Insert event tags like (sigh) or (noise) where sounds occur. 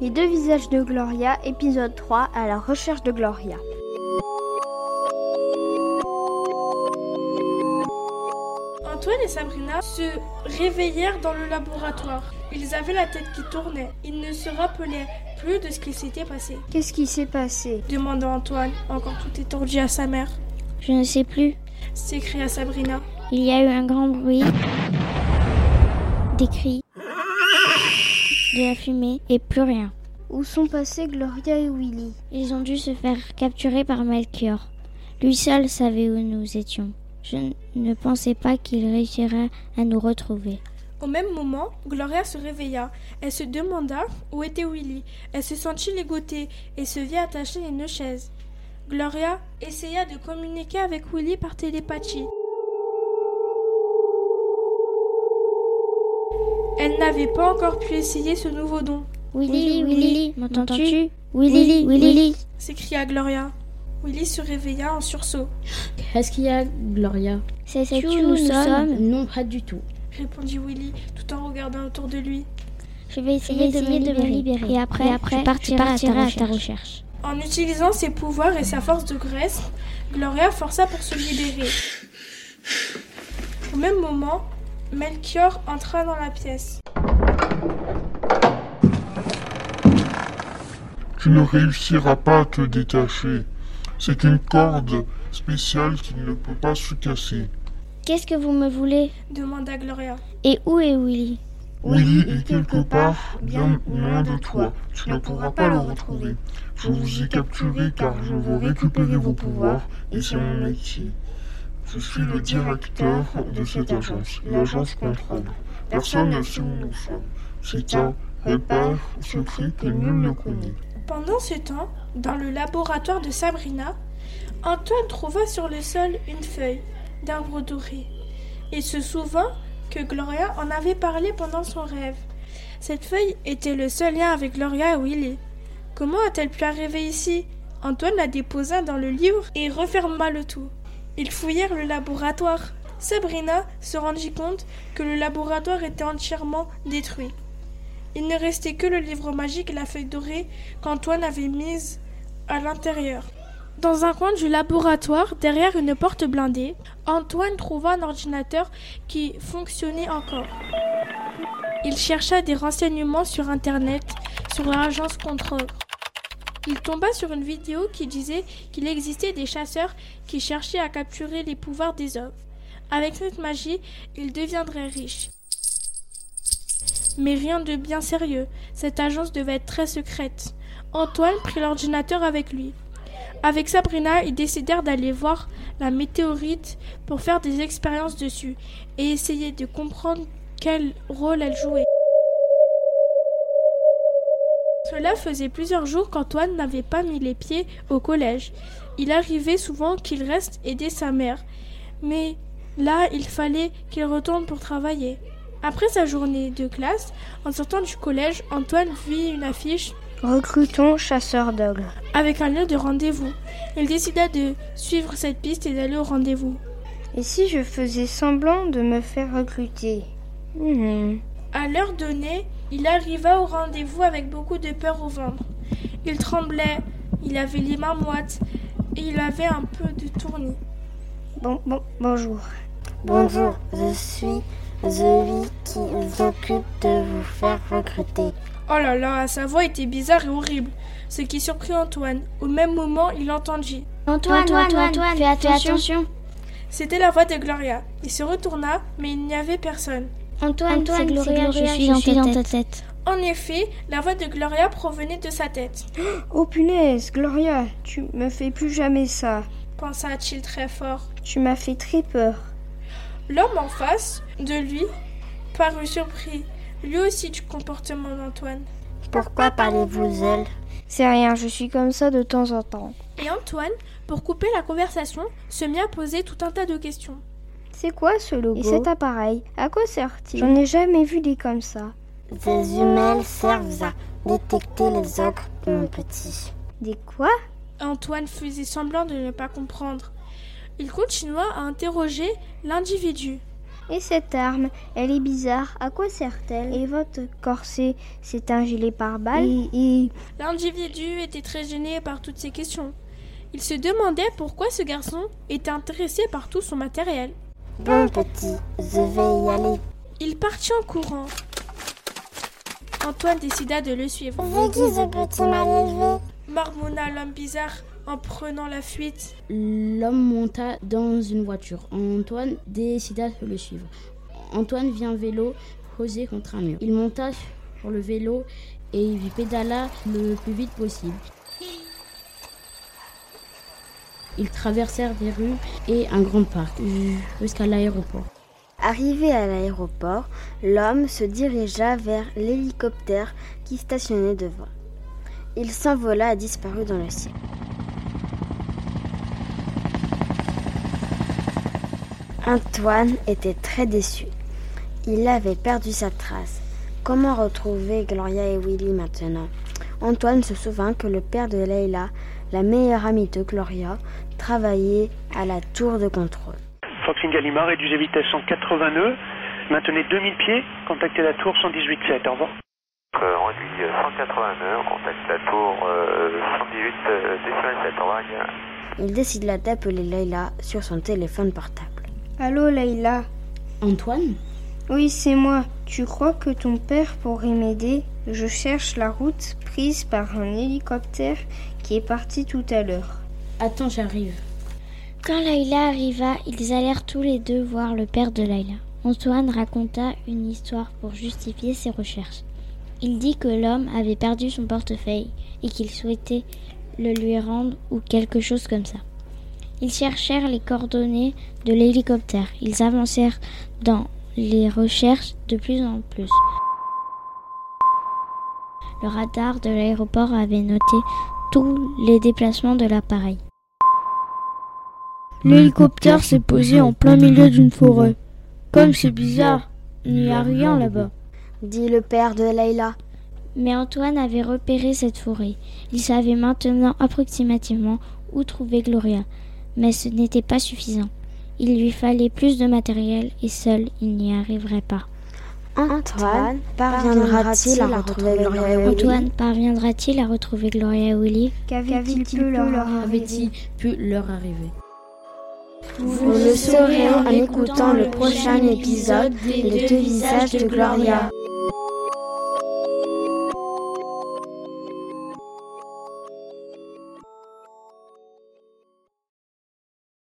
Les deux visages de Gloria, épisode 3, à la recherche de Gloria. Antoine et Sabrina se réveillèrent dans le laboratoire. Ils avaient la tête qui tournait. Ils ne se rappelaient plus de ce qui s'était passé. Qu'est-ce qui s'est passé? Demanda Antoine, encore tout étendu à sa mère. Je ne sais plus, s'écria Sabrina. Il y a eu un grand bruit, des cris, de la fumée et plus rien. Où sont passés Gloria et Willy? Ils ont dû se faire capturer par Melchior. Lui seul savait où nous étions. Je ne pensais pas qu'il réussirait à nous retrouver. Au même moment, Gloria se réveilla. Elle se demanda où était Willy. Elle se sentit ligotée et se vit attacher à une chaise. Gloria essaya de communiquer avec Willy par télépathie. Elle n'avait pas encore pu essayer ce nouveau don. Willy, Willy, m'entends-tu? Willy, Willy, s'écria Gloria. Willy se réveilla en sursaut. Qu'est-ce qu'il y a, Gloria? C'est où nous, sommes? Non, pas du tout. Répondit Willy tout en regardant autour de lui. Je vais essayer, de, me libérer. Et après, après je partirai, à, ta recherche. En utilisant ses pouvoirs et sa force de graisse, Gloria força pour se libérer. Au même moment, Melchior entra dans la pièce. Tu ne réussiras pas à te détacher. C'est une corde spéciale qui ne peut pas se casser. Qu'est-ce que vous me voulez? Demanda Gloria. Et où est Willy? Willy est quelque part bien loin de toi. Tu ne pourras pas le retrouver. Je vous ai capturé car je veux récupérer vos pouvoirs et c'est mon métier. Je suis le directeur de cette agence, l'agence contrôle. Personne ne sait où nous sommes. C'est un repère secret que nul ne connaît. Pendant ce temps, dans le laboratoire de Sabrina, Antoine trouva sur le sol une feuille d'arbre doré. Il se souvint que Gloria en avait parlé pendant son rêve. Cette feuille était le seul lien avec Gloria et Willy. Comment a-t-elle pu arriver ici? Antoine la déposa dans le livre et referma le tout. Ils fouillèrent le laboratoire. Sabrina se rendit compte que le laboratoire était entièrement détruit. Il ne restait que le livre magique et la feuille dorée qu'Antoine avait mise à l'intérieur. Dans un coin du laboratoire, derrière une porte blindée, Antoine trouva un ordinateur qui fonctionnait encore. Il chercha des renseignements sur Internet, sur l'agence Contrôle. Il tomba sur une vidéo qui disait qu'il existait des chasseurs qui cherchaient à capturer les pouvoirs des hommes. Avec cette magie, il deviendrait riche. Mais rien de bien sérieux. Cette agence devait être très secrète. Antoine prit l'ordinateur avec lui. Avec Sabrina, ils décidèrent d'aller voir la météorite pour faire des expériences dessus et essayer de comprendre quel rôle elle jouait. Cela faisait plusieurs jours qu'Antoine n'avait pas mis les pieds au collège. Il arrivait souvent qu'il reste aider sa mère. Mais là, il fallait qu'il retourne pour travailler. Après sa journée de classe, en sortant du collège, Antoine vit une affiche Recrutons chasseur d'ogres. Avec un lieu de rendez-vous. Il décida de suivre cette piste et d'aller au rendez-vous. Et si je faisais semblant de me faire recruter? Hmm. À l'heure donnée, il arriva au rendez-vous avec beaucoup de peur au ventre. Il tremblait, il avait les mains moites et il avait un peu de tournis. Bon, bon, bonjour. Bonjour, je suis celui qui s'occupe de vous faire recruter. Oh là là, sa voix était bizarre et horrible, ce qui surprit Antoine. Au même moment, il entendit. Antoine, Antoine, Antoine, fais attention. C'était la voix de Gloria. Il se retourna, mais il n'y avait personne. Antoine, Antoine Gloria, je suis, dans, ta tête. En effet, la voix de Gloria provenait de sa tête. (gasps) Oh punaise, Gloria, tu me fais plus jamais ça, pensa-t-il très fort. Tu m'as fait très peur. L'homme en face de lui parut surpris, lui aussi du comportement d'Antoine. Pourquoi parlez-vous elle C'est rien, je suis comme ça de temps en temps. Et Antoine, pour couper la conversation, se mit à poser tout un tas de questions. C'est quoi ce logo Et cet appareil À quoi sert-il J'en ai jamais vu des comme ça. Des jumelles servent à détecter les ogres, mon petit. Des quoi Antoine faisait semblant de ne pas comprendre. Il continua à interroger l'individu. Et cette arme, elle est bizarre. À quoi sert-elle Et votre corset, c'est un gilet pare-balles et... L'individu était très gêné par toutes ces questions. Il se demandait pourquoi ce garçon était intéressé par tout son matériel. Bon petit, je vais y aller. Il partit en courant. Antoine décida de le suivre. Je dis ce petit mal élevé. Marmonna l'homme bizarre en prenant la fuite. L'homme monta dans une voiture. Antoine décida de le suivre. Antoine vit un vélo posé contre un mur. Il monta sur le vélo et il pédala le plus vite possible. Ils traversèrent des rues et un grand parc jusqu'à l'aéroport. Arrivé à l'aéroport, l'homme se dirigea vers l'hélicoptère qui stationnait devant. Il s'envola et disparut dans le ciel. Antoine était très déçu. Il avait perdu sa trace. Comment retrouver Gloria et Willy maintenant? Antoine se souvint que le père de Leila, la meilleure amie de Gloria, travaillait à la tour de contrôle. Foxing Gallimard, réduisez vitesse 180 nœuds, maintenez 2000 pieds, contactez la tour 118.7, au revoir. Euh, on réduit 180 nœuds, on contacte la tour euh, 118.7, au revoir. Il décida d'appeler Leila sur son téléphone portable. Allô Leila Antoine? Oui, c'est moi. Tu crois que ton père pourrait m'aider? Je cherche la route prise par un hélicoptère qui est parti tout à l'heure. Attends, j'arrive. Quand Laila arriva, ils allèrent tous les deux voir le père de Laila. Antoine raconta une histoire pour justifier ses recherches. Il dit que l'homme avait perdu son portefeuille et qu'il souhaitait le lui rendre ou quelque chose comme ça. Ils cherchèrent les coordonnées de l'hélicoptère. Ils avancèrent dans les recherches de plus en plus. Le radar de l'aéroport avait noté tous les déplacements de l'appareil. L'hélicoptère s'est posé en plein milieu d'une forêt. Comme c'est bizarre, il n'y a rien là-bas. Dit le père de Leila. Mais Antoine avait repéré cette forêt. Il savait maintenant approximativement où trouver Gloria. Mais ce n'était pas suffisant. Il lui fallait plus de matériel et seul il n'y arriverait pas. Antoine parviendra-t-il à retrouver Gloria et Willy Antoine parviendra-t-il à retrouver Gloria et Willy Qu'avait-il pu leur Avait-il pu leur arriver? Vous le saurez en écoutant le prochain épisode des deux visages de Gloria.